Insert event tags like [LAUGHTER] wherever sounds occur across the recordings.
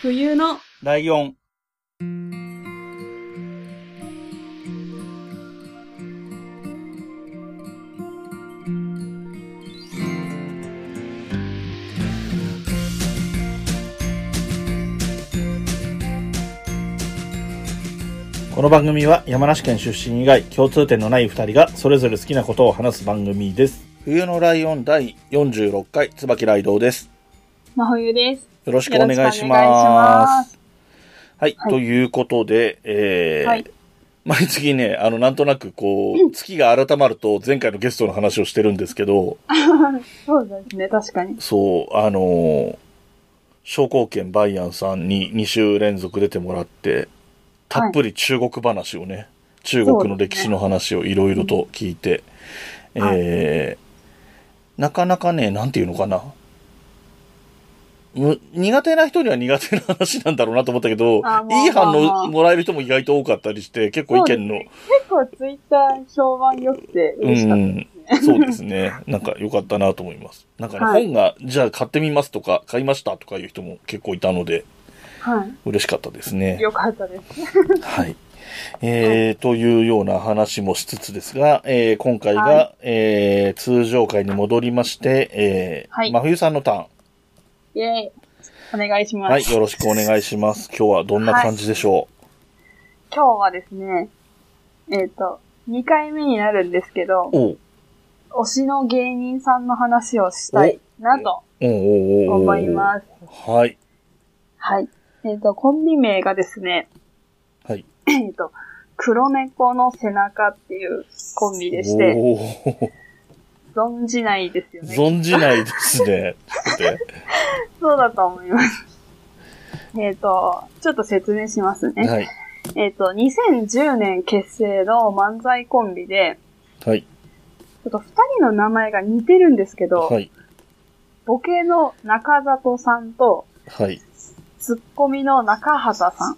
冬のライオン。この番組は山梨県出身以外共通点のない二人がそれぞれ好きなことを話す番組です。冬のライオン第46回椿ライドウです。真冬です。よろしくお願いしま。ます。はい、はい。ということで、えーはい。毎月ね、あの、なんとなくこう、月が改まると前回のゲストの話をしてるんですけど、[LAUGHS] そうですね、確かに。そう、あのー、商工研バイアンさんに2週連続出てもらって、たっぷり中国話をね、中国の歴史の話をいろいろと聞いて、はい。えーなかなかね、なんていうのかな。む苦手な人には苦手な話なんだろうなと思ったけど、いい反応もらえる人も意外と多かったりして、結構意見の、結構ツイッター評判良くて嬉しかったですね。そうですね。なんか良かったなと思います。なんかね、はい本が、じゃあ買ってみますとか、買いましたとかいう人も結構いたので、は嬉しかったですねい。。よかったです。はい。えー、というような話もしつつですが、えー、今回が、はえー、通常回に戻りまして、えー、はい真冬さんのターン。イェーイ。お願いします。はい、よろしくお願いします。今日はどんな感じでしょ今日はですね、えっ、と、2回目になるんですけど推しの芸人さんの話をしたいなと思います。はい。はい。えっ、と、コンビ名がですね、はい。えっ、と、黒猫の背中っていうコンビでして、存じないですよね。存じないですね。[LAUGHS] そうだと思います。えっと、ちょっと説明しますね。はい。えっと、2010年結成の漫才コンビで、はい。ちょっと二人の名前が似てるんですけど、はい。ボケの中里さんと、はい。ツッコミの中畑さんっ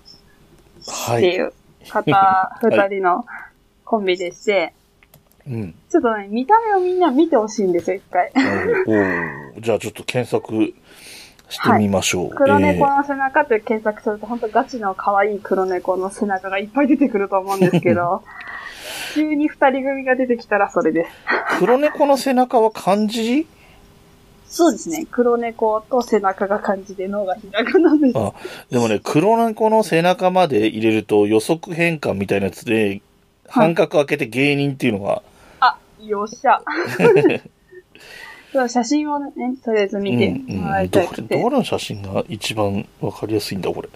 はい。ていう方、二人のコンビでして、うん。ちょっとね、見た目をみんな見てほしいんですよ、一回。じゃあちょっと検索してみましょう。黒猫の背中って検索すると、本当ガチの可愛い黒猫の背中がいっぱい出てくると思うんですけど、[LAUGHS] 急に二人組が出てきたらそれです。えー黒猫の背中は漢字？そうですね。黒猫と背中が漢字で脳がひらがなです。あ、でもね、黒猫の背中まで入れると予測変換みたいなやつで、半角開けて芸人っていうのが、あ、よっしゃ。[LAUGHS] そう写真をね、とりあえず見てうん、もらいたくて。どれの写真が一番わかりやすいんだ、これ。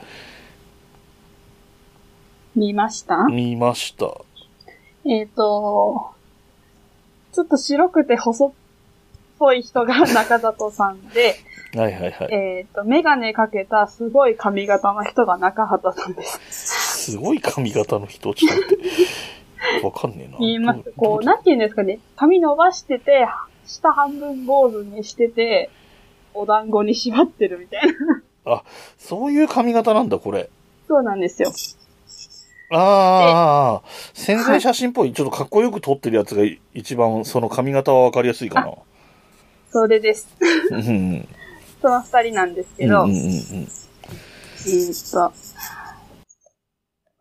見ました？見ました。えっ、と、ちょっと白くて細っぽい人が中里さんで、[LAUGHS] はいはいはい。えっ、と、メガネかけたすごい髪型の人が中畑さんです。すごい髪型の人、ちょっと待って。わかんねえな。見えますどこう、どなんて言うんですかね。髪伸ばしてて、下半分坊主にしてて、お団子に縛ってるみたいな。そういう髪型なんだ、これ。そうなんですよ。ああ、潜在写真っぽい、ちょっとかっこよく撮ってるやつが一番その髪型はわかりやすいかな。それです。うんうん [LAUGHS] その二人なんですけど、うんうんうんうん。えーっと、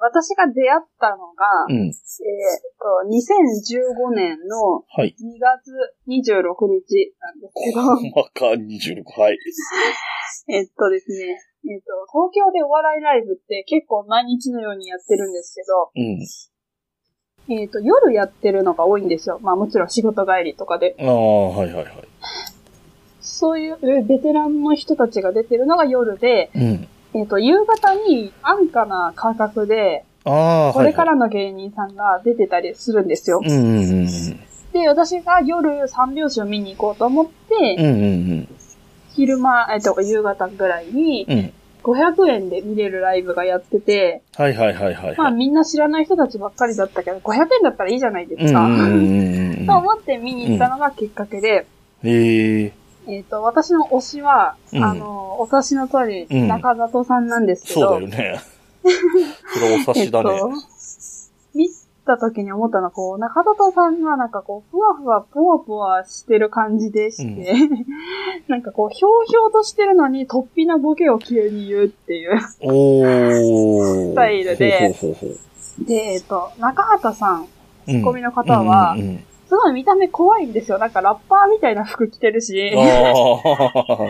私が出会ったのが、うん。えーっと、2015年のはい。2月26日なんですけど、細か26。はい。[LAUGHS] えっとですね、えっと、東京でお笑いライブって結構毎日のようにやってるんですけど、うん。えっと、夜やってるのが多いんですよ。まあもちろん仕事帰りとかで。ああ、はいはいはい。そういうえベテランの人たちが出てるのが夜で、うん。えっと、夕方に安価な価格で、これかはいらの芸人さんが出てたりするんですよ。はい。うんうんうんで、私が夜三拍子を見に行こうと思って、うん。うんうん昼間、えっと、夕方ぐらいにうん。うん。500円で見れるライブがやってて、はいはいはいはい。まあみんな知らない人たちばっかりだったけど、500円だったらいいじゃないですか。うんうんうんうん [LAUGHS] と思って見に行ったのがきっかけで、へえ。えっ、と、私の推しは、うんあの、お察しの通り、うん中里さんなんですけど、そうだよね。[LAUGHS] それお察しだね。えっと、み、た時に思ったのは、こう、中里さんがなんかこう、ふわふわ、ぽわぽわしてる感じでして、[LAUGHS] なんかこう、ひょうひょうとしてるのに、突飛なボケを急に言うっていう。スタイルでほうほうほうほで、えっと、中畑さん、う。ツッコミの方はうんうんうんすごい見た目怖いんですよ。なんかラッパーみたいな服着てるし、ああ、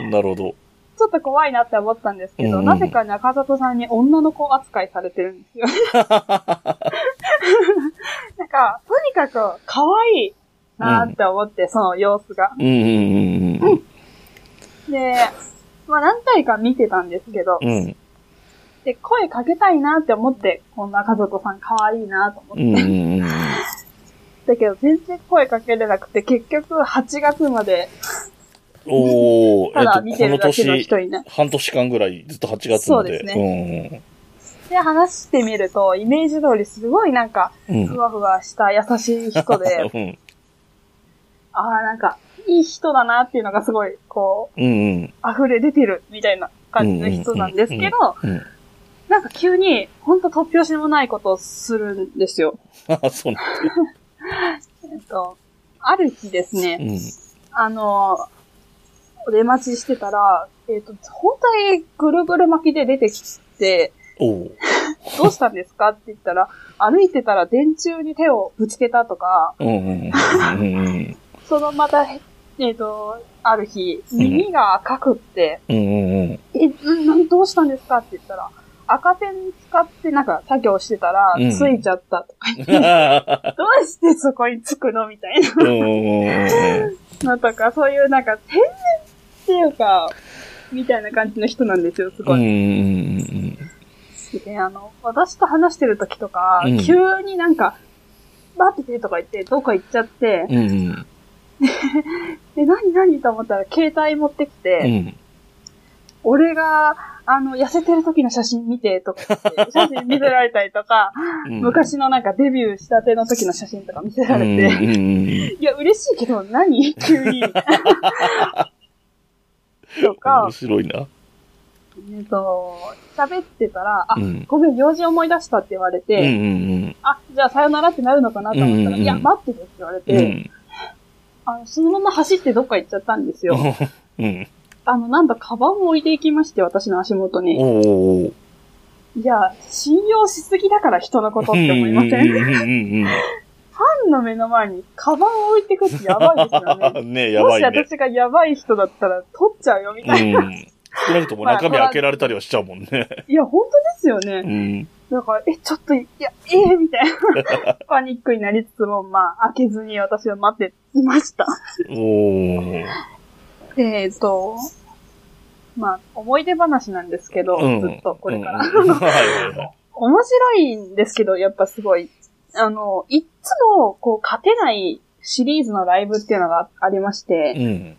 [LAUGHS] なるほど。ちょっと怖いなって思ったんですけど、うんなぜか中里さんに女の子扱いされてるんですよ。[LAUGHS] なんか、とにかく可愛いなって思って、その様子が。うんうんうんで、まあ何回か見てたんですけど、うん。うん。で、声かけたいなって思って、この中里さん可愛いなと思って。うんうんうん。だけど全然声かけれなくて、結局8月までおー、ただ見てるだけのこの人半年間ぐらいずっと8月まで。そうですで、話してみると、イメージ通りすごいなんか、うん。ふわふわした優しい人で、[LAUGHS] うん。ああ、なんか、いい人だなっていうのがすごい、こう、うんうん。溢れ出てるみたいな感じの人なんですけど、うん。なんか急に、ほんと突拍子もないことをするんですよ。[LAUGHS] あ、そうなんえっと、ある日ですね、うん。あの、お出待ちしてたら、えっ、と、本当にぐるぐる巻きで出てきて。[LAUGHS] どうしたんですか？って言ったら、歩いてたら電柱に手をぶつけたとか。そのまた、えっ、と、ある日、耳が赤くって、うん。え、どうしたんですか？って言ったら、赤ペン使ってなんか作業してたらうん、ついちゃったとか言って、[LAUGHS] どうしてそこにつくのみたいな。のとか、そういうなんか天然っていうか、みたいな感じの人なんですよ、すごい。で、あの、私と話してる時とか、うん。急になんか、待っててとか言って、どっか行っちゃって、で、何何と思ったら携帯持ってきて、うん。俺が、あの、痩せてる時の写真見てとか言って、写真見せられたりとか、うん。昔のなんかデビューしたての時の写真とか見せられて、うんうんうんいや、嬉しいけど何？急に。とか面、白いな。えっと、喋ってたら、あ、うんごめん、用事思い出したって言われて、うんうんあ、じゃあさよならってなるのかなと思ったら、うんうんうんいや、待っててって言われうん。て、あの、そのまま走ってどっか行っちゃったんですよ。[LAUGHS] うん。うん。あの、なんと、カバンを置いていきまして、私の足元に。おー。いや、信用しすぎだから人のことって思いません？フうんうんうん [LAUGHS] ァンの目の前にカバンを置いてくってやばいですよね。[LAUGHS] うん。ねやもしばいね。私がやばい人だったら取っちゃうよ、みうたいな。ん。少なくとも中身開けられたりはしちゃうもんね。いや、本当ですようね。ん。だから、え、ちょっと、いや、ええみたいな。[LAUGHS] パニックになりつつも、まあ、開けずに私は待っていました。おー。でえっと、まあ、思い出話なんですけど、うん。ずっとこれから。うん [LAUGHS] はいはいはい。面白いんですけど、やっぱすごい。あの、いっつも、こう、勝てないシリーズのライブっていうのがありまして、うん。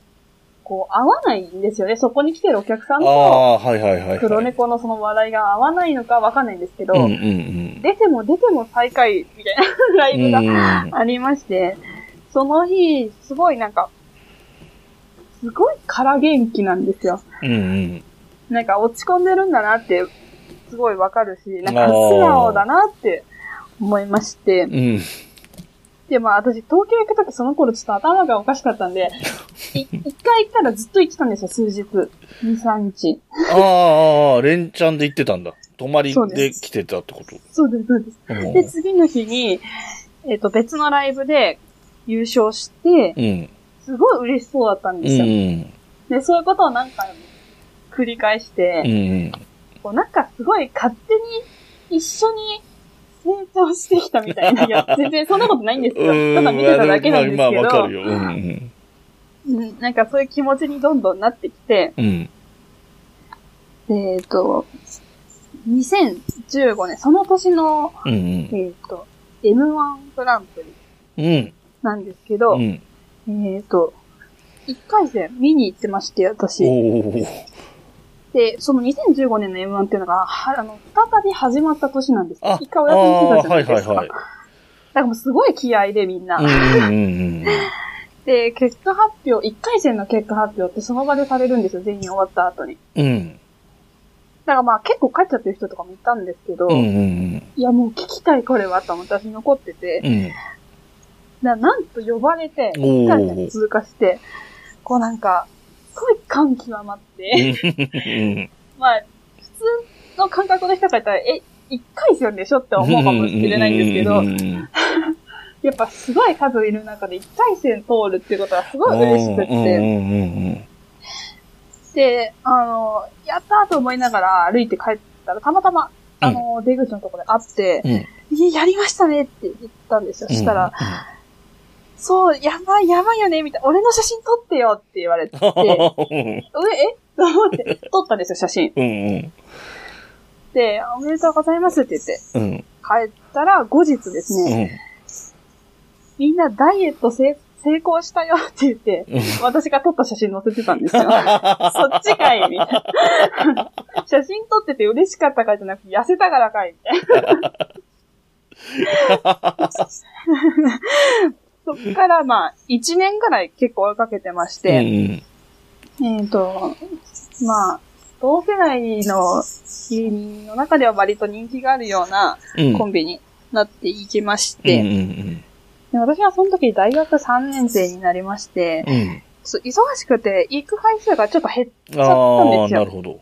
こう、合わないんですよね。そこに来てるお客さんと、ああ、はいはいはいはい。黒猫のその話題が合わないのかわかんないんですけど、うんうんうん。出ても出ても最下位みたいな [LAUGHS] ライブがうんありまして、その日、すごいなんか、すごい空元気なんですよ。うんうん。なんか落ち込んでるんだなって、すごいわかるし、なんか素直だなって思いましてう、ん。で、まあ私東京行くときその頃ちょっと頭がおかしかったんで、[LAUGHS] い一回行ったらずっと行ってたんですよ、数日。2、3日。ああ、ああ、連チャンで行ってたんだ。泊まりで来てたってこと？そうです、そうです。うんで、次の日に、えっ、と、別のライブで優勝して、うん。すごい嬉しそうだったんうですよ。ん。で、そういうことを何回も繰り返して、うん。こうなんかすごい勝手に一緒に成長してきたみたいな。[LAUGHS] いや、全然そんなことないんですよ。ただ見てただけなんですまあ、けどまあわかる、よ。うんうんなんかそういう気持ちにどんどんなってきて、うん。うん。えっ、と、2015年、その年の、うんえっ、と、M1 グランプリうん。なんですけど、うん。えっ、と、1回戦見に行ってまして、私。で、その2015年の M1 っていうのが、はあの、再び始まった年なんです。一回お休みしてたじゃないですか。はいはいはいだからもうすごい気合でみんな。うんうんうんで、結果発表、1回戦の結果発表ってその場でされるんですよ、全員終わった後に。うん。うん。からまあ結構帰っちゃってる人とかもいたんですけど、うんうんいやもう聞きたいこれはと思って私残ってて、うん。うん。ななんと呼ばれて、一回戦通過して、こうなんか、すごい感極まって、うん。[LAUGHS] まあ、普通の感覚の人がいたら、え、一回戦でしょって思うかもしれないんですけど、うんうんうんやっぱすごい数いる中で一回戦通るっていうことはすごい嬉しくっうんて、うんうんで、あの、やったーと思いながら歩いて帰ったら、たまたま、あの、出口のところで会って、うん。ややりましたねって言ったんですよ。したら、そう、やばいやばいよね、みたいな。俺の写真撮ってよって言われて、[LAUGHS] うん、え、えと思って、撮ったんですよ、写真。うんうん。で、おめでとうございますって言って、うん。帰ったら後日ですうね、ん。みんなダイエット成成功したよって言って、うん私が撮った写真載せてたんですよ。[LAUGHS] そっちかいみたいな。[LAUGHS] 写真撮ってて嬉しかったかじゃなくて、痩せたからかいみたいな。そっからまあ、1年ぐらい結構追いかけてましうて、んえっ、と、まあ、同世代の芸人の中では割と人気があるようなうん。コンビになっていきましうんて、うんで私はその時大学3年生になりまして、うん。忙しくて行く回数がちょっと減っちゃったんですよ。なるほど。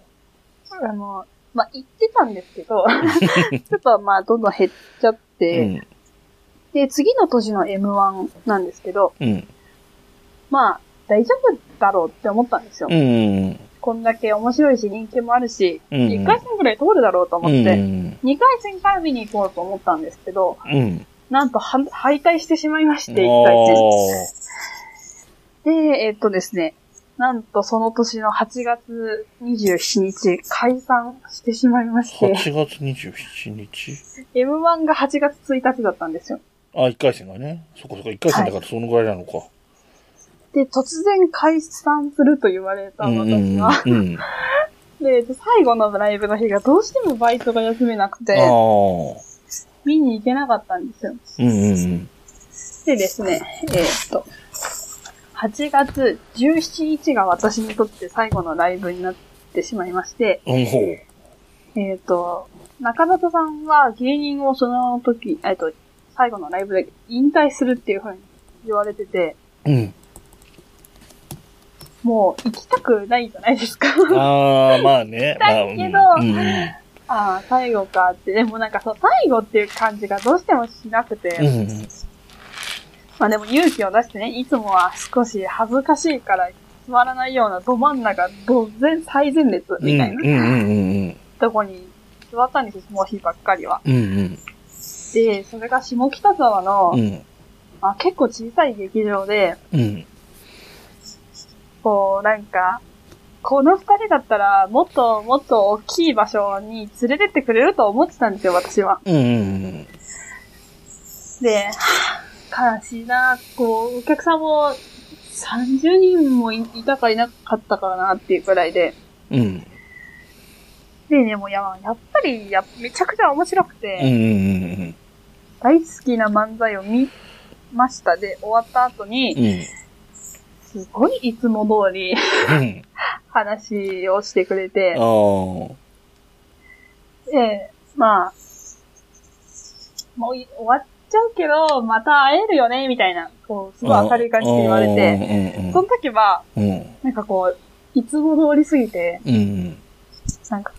あの、まあ、行ってたんですけど、[LAUGHS] ちょっとまあ、どんどん減っちゃっうて、ん。で、次の年の M1 なんですけど、うん。まあ、大丈夫だろうって思ったんですよ。うん。こんだけ面白いし人気もあるし、うん1回戦ぐらい通るだろうと思って、うん。2回戦から見に行こうと思ったんですけど、うん。なんとは敗退してしまいまして、あ1回戦。ーで、えっとですね、なんとその年の8月27日、解散してしまいまして、8月27日？M1 が8月1日だったんですよ。あ、1回戦がね。そこそこ、1回戦だからそのぐらいなのか。で、突然解散すると言われたうんうん私は。うん。[LAUGHS] で、最後のライブの日がどうしてもバイトが休めなく。て、見に行けなかったんですよ。うんうんうん。でですね、えーっと、8月17日が私にとって最後のライブになってしまいまして、うん。えーっと、中里さんは芸人をその時、えーっと、最後のライブで引退するっていう風に言われてて、うん。もう行きたくないじゃないですか。ああ、まあね。まあ、だけどうんうんああ、最後かって。でもなんかそう、最後っていう感じがどうしてもしなくて、うんうん。まあでも勇気を出してね、いつもは少し恥ずかしいから座らないようなど真ん中、ど全、最前列みたいなうんうんうんうんとこに座ったんですよ、その日ばっかりは。うん。うんで、それが下北沢の、うん。うん。あ結構小さい劇場で、うん。こう、なんか、この二人だったら、もっともっと大きい場所に連れてってくれると思ってたんですよ、私は。うんうんで、悲しいな、こう、お客さんも30人もいいたかいなかったかなっていうくらいで、うん。うん。で、でもや、やっぱりや、めちゃくちゃ面白くうんて、うん大好きな漫才を見ましたで、終わった後に。すごいいつも通りうん。話をしてくれて。で、まあ、もうい終わっちゃうけど、また会えるよね、みたいな、こう、すごい明るい感じで言われて、てその時は。なんかこう、いつも通りすぎて、うん。なんか、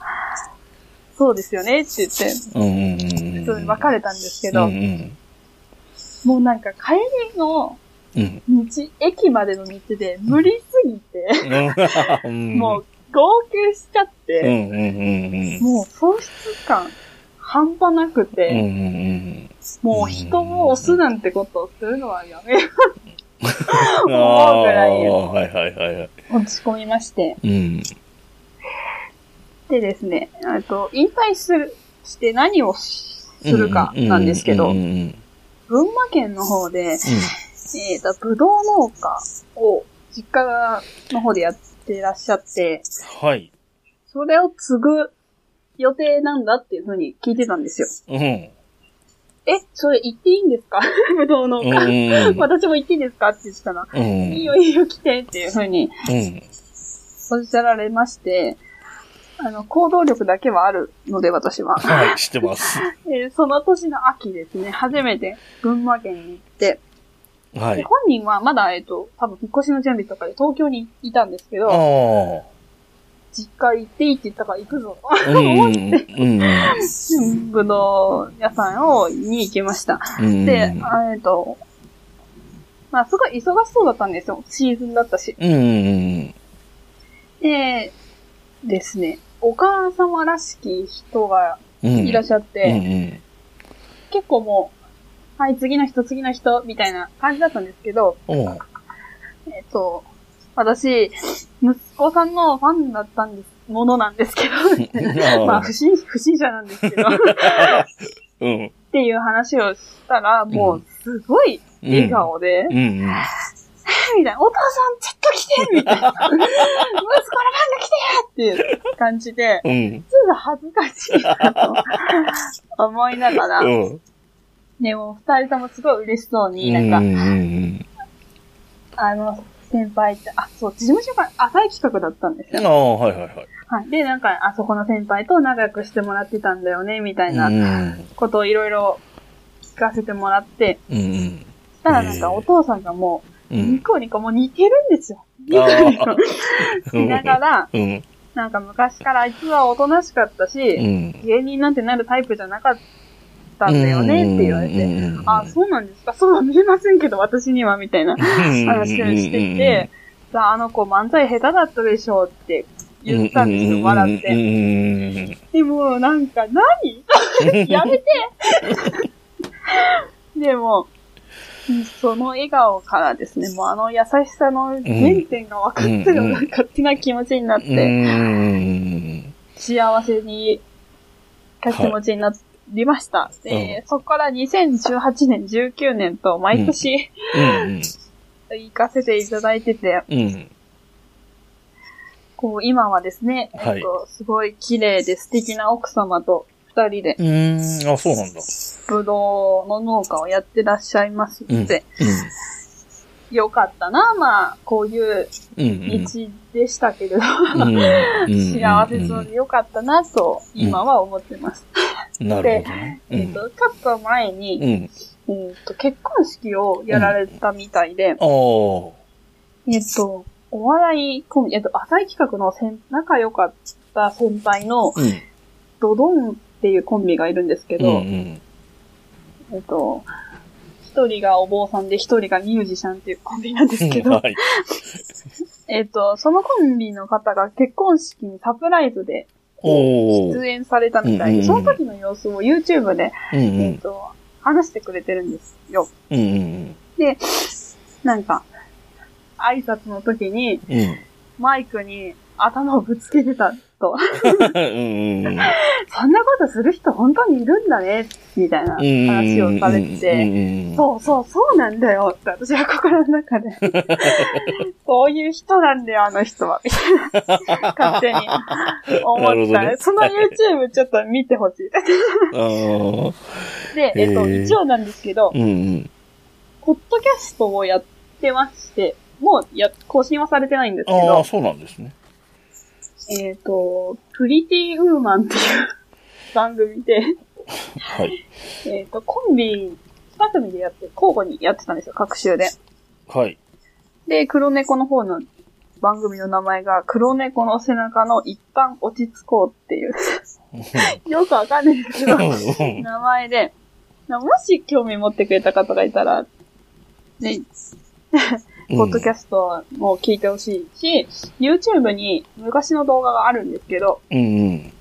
そうですよねって言って、うんうんうん。普通に別れたんですけど、うんうん。もうなんか帰りのうん。道、駅までの道で無理すぎて、うん。もう号泣しちゃっうんて、うんうんうん。もう喪失感半端なくうんて、うんうん。もう人を押すなんてことをするのはやめよあ思うぐらいあ、はいはいはいはい。う落ち込みまして。うん。でですね、あと、引退する、して何をするかなんですけど群馬県の方で、えっ、と、ぶどう農家を実家の方でやってらっしゃって、うん。はい。それを継ぐ予定なんだっていう風に聞いてたんですよ。うん。え、それ言っていいんですか？[LAUGHS] ぶどう農うん家。うん私も言っていいですか？って言ってたら、うん。いいよいいよ来てっていう風にうん。おっしゃられまして、あの、行動力だけはあるので、私は。はい、知ってます。[LAUGHS] えーその年の秋ですね、初めて群馬県に行って、はい。で本人はまだ、えっ、と、多分引っ越しの準備とかで東京にいたんですけあど、あ。実家行っていいって言ったから行くぞ。うんうんうん。ぶどう屋さん [LAUGHS] を、に行きました。うん。で、あえっ、と、まあ、すごい忙しそうだったんですよ。シーズンだったし。うんうんで、ですね、お母様らしき人がうん。いらっしゃっうて、んうん。結構もう、はい、次の人、次の人、みたいな感じだったんですけど、えっ、と、私、息子さんのファンだったんです、ものなんですけど、[LAUGHS] まあ、不審、不審者なんですけど、っ [LAUGHS] うん。ていう話をしたら、もう、すごい笑顔で、うんうん。[LAUGHS] みたいな、お父さんちょっと来てみたいな。息子のファンが来てっていう感じで、うん。ちょっと恥ずかしいなと思いながら、うん。でも二人ともすごい嬉しそうに、なんか、うんうんあの、先輩って、あ、そう、事務所が浅い企画だったんですうん。よ。ああ、はいはいはい。はい。で、なんか、あそこの先輩と仲良くしてもらってたんだよね、みたいなうんことをいろいろ聞かせてもらって、うんうん。したらなんかお父さんがもう、うんニ。コニコもう似てるんですよ。ニコニコ。見ながら、うん。なんか昔からあいつはおとなしかったし、うん。芸人なんてなるタイプじゃなかったんだよねって言われて、てあ、そうなんですか？そうは見えませんけど、私には、みたいな話をしてて、さあ、あの子漫才下手だったでしょうって言ったんですよ、笑って。て。でも、なんか何、[LAUGHS] やめて！[LAUGHS] でも、その笑顔からですね、もうあの優しさの原点が分かったような勝手な気持ちになっうて、ん。幸せに、気持ちになりました。で、そこから2018年、19年と毎年、うん。行かせていただいてて、うん。こう、今はですね、はいえっと、すごい綺麗で素敵な奥様と二人で、うん。あ、そうなんだ。ぶどうの農家をやってらっしゃいますうん。ので、よかったな、まあ、こういううん。道でしたけれど、うん。幸せそうでよかったな、と、今は思ってます。なるほどね。うえっと、ちょっと前に、ん。えっと、結婚式をやられたみたいで、ああ。えっと、お笑いコンビ、えっと、浅い企画の先仲良かった先輩の、うん。ドドンっていうコンビがいるんですけうど、ん。えっと、一人がお坊さんで一人がミュージシャンっていうコンビなんですけど、[LAUGHS] はい。[LAUGHS] えっと、そのコンビの方が結婚式にサプライズで。出演されたみたいで、うんうんうんその時の様子を YouTube で、うんうん。えっと、話してくれてるんですよ。うんうんで、なんか、挨拶の時にうん。うん。マイクに頭をぶつけてたと。うんうん。そんなことする人本当にいるんだね、みたいな話をされてて、そうそう、そうなんだよって私は心の中で。[LAUGHS] そういう人なんだよ、あの人は。みたいな、勝手に思った、ねその YouTube ちょっと見てほしい。で、えっと、一応なんですけど、うんうん。ポッドキャストをやってまして、もうや、更新はされてないんですけああ、ど、そうなんですね。えっ、と、プリティウーマンっていう番組で、はい。えっ、と、コンビ二組でやって、交互にやってたんですよ、各週で。はい。で、黒猫の方の番組の名前が、黒猫の背中の一旦落ち着こうっていう、[LAUGHS] よくわかんないですけど、名前で、もし興味持ってくれた方がいたら、ね、ポッドキャストも聞いてほしいし、YouTube に昔の動画があるんですけど、うんうん。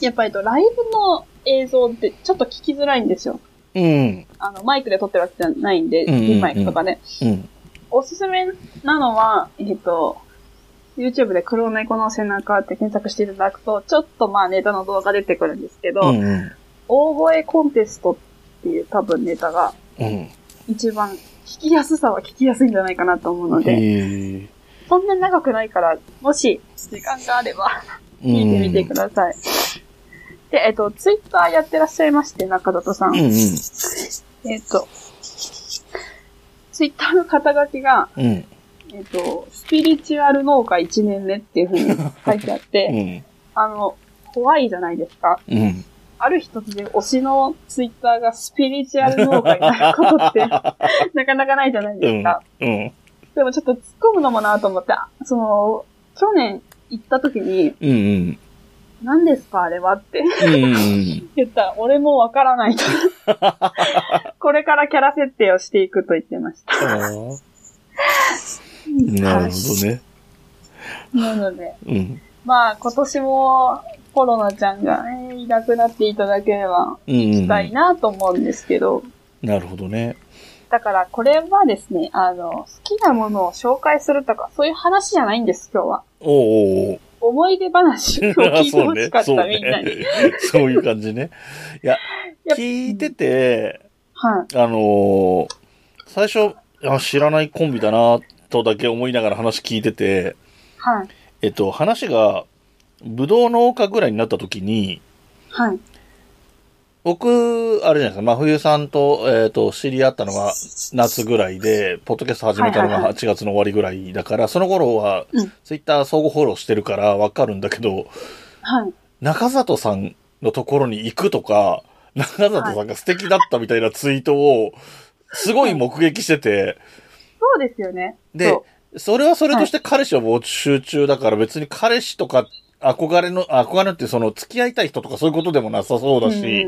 やっぱりとライブの映像ってちょっと聞きづらいんですよ。うん。あの、マイクで撮ってるわけじゃないんで、うんうんうんピンマイクとかで。うん。おすすめなのは、えっと、YouTube で黒猫の背中って検索していただくと、ちょっとまあネタの動画出てくるんですけど、うんうん。大声コンテストっていう多分ネタがうん。一番聞きやすさは聞きやすいんじゃないかなと思うので。そんなに長くないから、もし時間があれば聞いてみてください。で、えっと、ツイッターやってらっしゃいまして、中里さん。うんうん。えっと、ツイッターの肩書きが、うん。えっと、スピリチュアル農家1年目っていうふうに書いてあっうて、[LAUGHS] ん。あの、怖いじゃないですか。うん。ある日突然推しのツイッターがスピリチュアル農家になることって、[LAUGHS] なかなかないじゃないですか。うん。でもちょっと突っ込むのもなと思って、あその、去年行った時に、うんうん。何ですかあれはってうんうん。言ったら、俺もわからないと。[LAUGHS] これからキャラ設定をしていくと言ってました。[LAUGHS] なるほどね。なので、うん。まあ今年もコロナちゃんが、ね、いなくなっていただければ。したいなと思うんですけど、なるほどね。だからこれはですね、あの、好きなものを紹介するとか、そういう話じゃないんです、今日は。おうおう思い出話を聞いてほしかっ。た、みんなに。ね。[LAUGHS] そういう感じね。いや、聞いてて、はい。あのー最初、あ知らないコンビだな、とだけ思いながら話聞いてて、はい。えっと、話が、ぶどう農家ぐらいになった時に、はい。僕、あれじゃないですか、真冬さんと、えっ、と、知り合ったのが夏ぐらいで、ポッドキャスト始めたのがはいはいはい8月の終わりぐらいだから、その頃はうん、ツイッター相互フォローしてるからわかるんだけど、はい。中里さんのところに行くとか、中里さんが素敵だったみたいなツイートを、すごい目撃してて、そうですよね。でそ、それはそれとして彼氏は募集中だから別に彼氏とか憧れの、憧れってその付き合いたい人とかそういうことでもなさそうだし、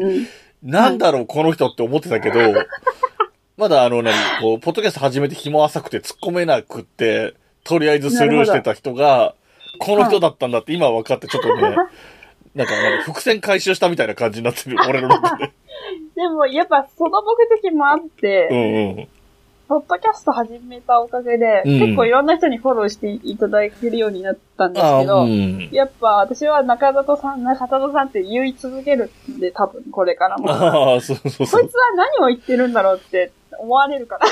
なんだろうこの人って思ってたけど、[LAUGHS] まだあの何、こう、ポッドキャスト始めて紐浅くて突っ込めなくって、とりあえずスルーしてた人が、この人だったんだって今分かってちょっとね、[LAUGHS] なんかなんか伏線回収したみたいな感じになってる、俺の中で。[LAUGHS] でも、やっぱその目的もあって、うんうん。ポッドキャスト始めたおかげで、うん結構いろんな人にフォローしていただけるようになったんですけど、うん。やっぱ私は中里さん、中里さんって言い続けるんで、多分これからも。ああ、そうそうそ。こいうつは何を言ってるんだろうって思われるから。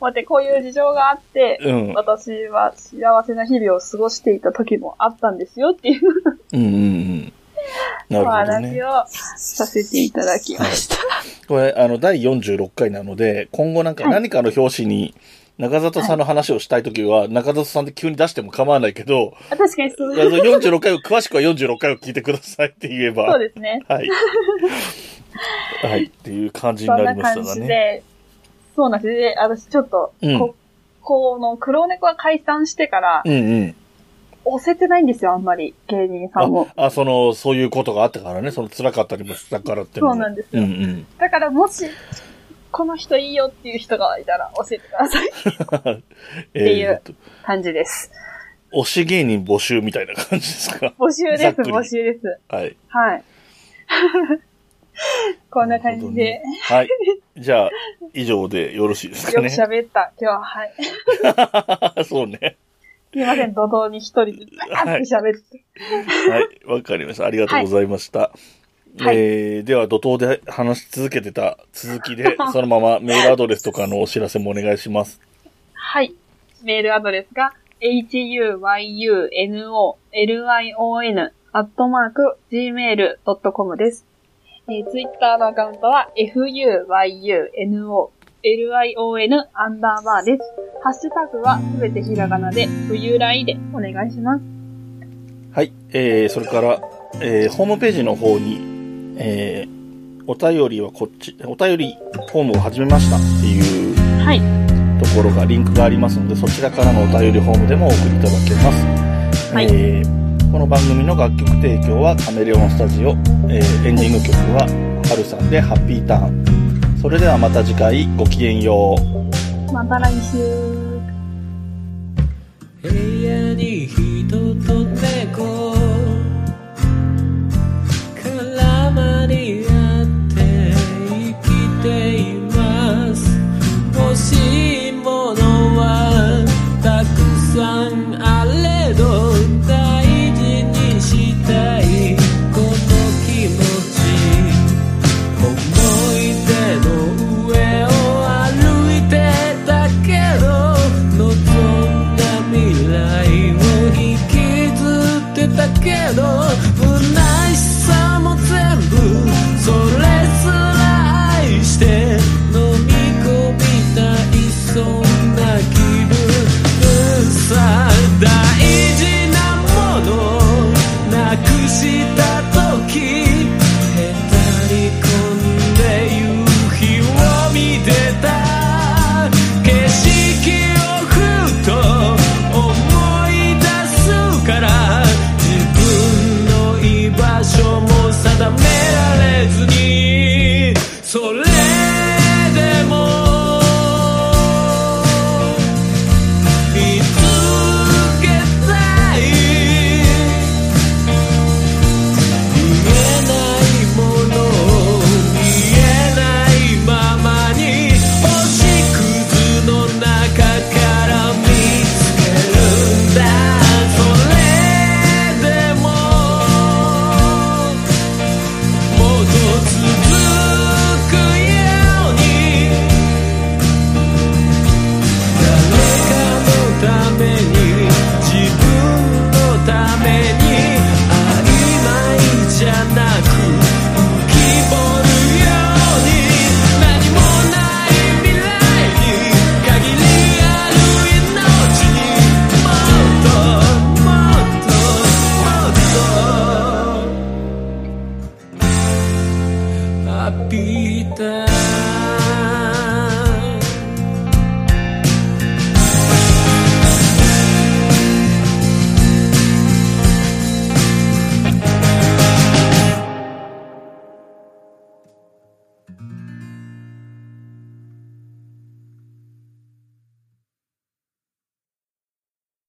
待って、こういう事情があって、うん。私は幸せな日々を過ごしていた時もあったんですよっていううんうんうん。なおるほどね。話をさせていただきました。これ、あの、第46回なので、今後なんかはい何かの表紙に、中里さんの話をしたいときは、中里さんで急に出しても構わないけど、あ確かにそういや46回を、詳しくは46回を聞いてくださいって言えば。そうですね。はい。[LAUGHS] はい。っていう感じになりましたがね。じで、そうなんです。で、私ちょっと、うんここの黒猫が解散してから、うんうん。押せてないんですよ、あんまり、芸人さんも。あ、あ、その、そういうことがあったからね。その辛かったりもしたからっていうのもそうなんですようんうん。だからもし、この人いいよっていう人がいたら教えてください。[LAUGHS] っていう感じです。推し芸人募集みたいな感じですか？募集です、募集です。はい。はい。[LAUGHS] こんな感じで、ねはい。じゃあ、以上でよろしいですかよくね。喋った、今日は。はい。[LAUGHS] そうね。すいません、怒涛に一人でバーって喋って。はい。わかりました。ありがとうございました。はいえー、では、怒涛で話し続けてた続きで、[LAUGHS] そのままメールアドレスとかのお知らせもお願いします。はい。メールアドレスが、huyunolion アットマーク gmail.com です。えー、ツイッターのアカウントは fuyunolion アンダーバーです。ハッシュタグはすべてひらがなで、冬来でお願いします。はい。えー、それから、えー、ホームページの方に、えー、お便りはこっち、お便りフォームを始めましたっていうはい。ところが、リンクがありますので、そちらからのお便りフォームでもお送りいただけます。はいえーこの番組の楽曲提供はカメレオンスタジオ、えーエンディング曲はハルさんでハッピーターン。それではまた次回ごきげんよう。また来週。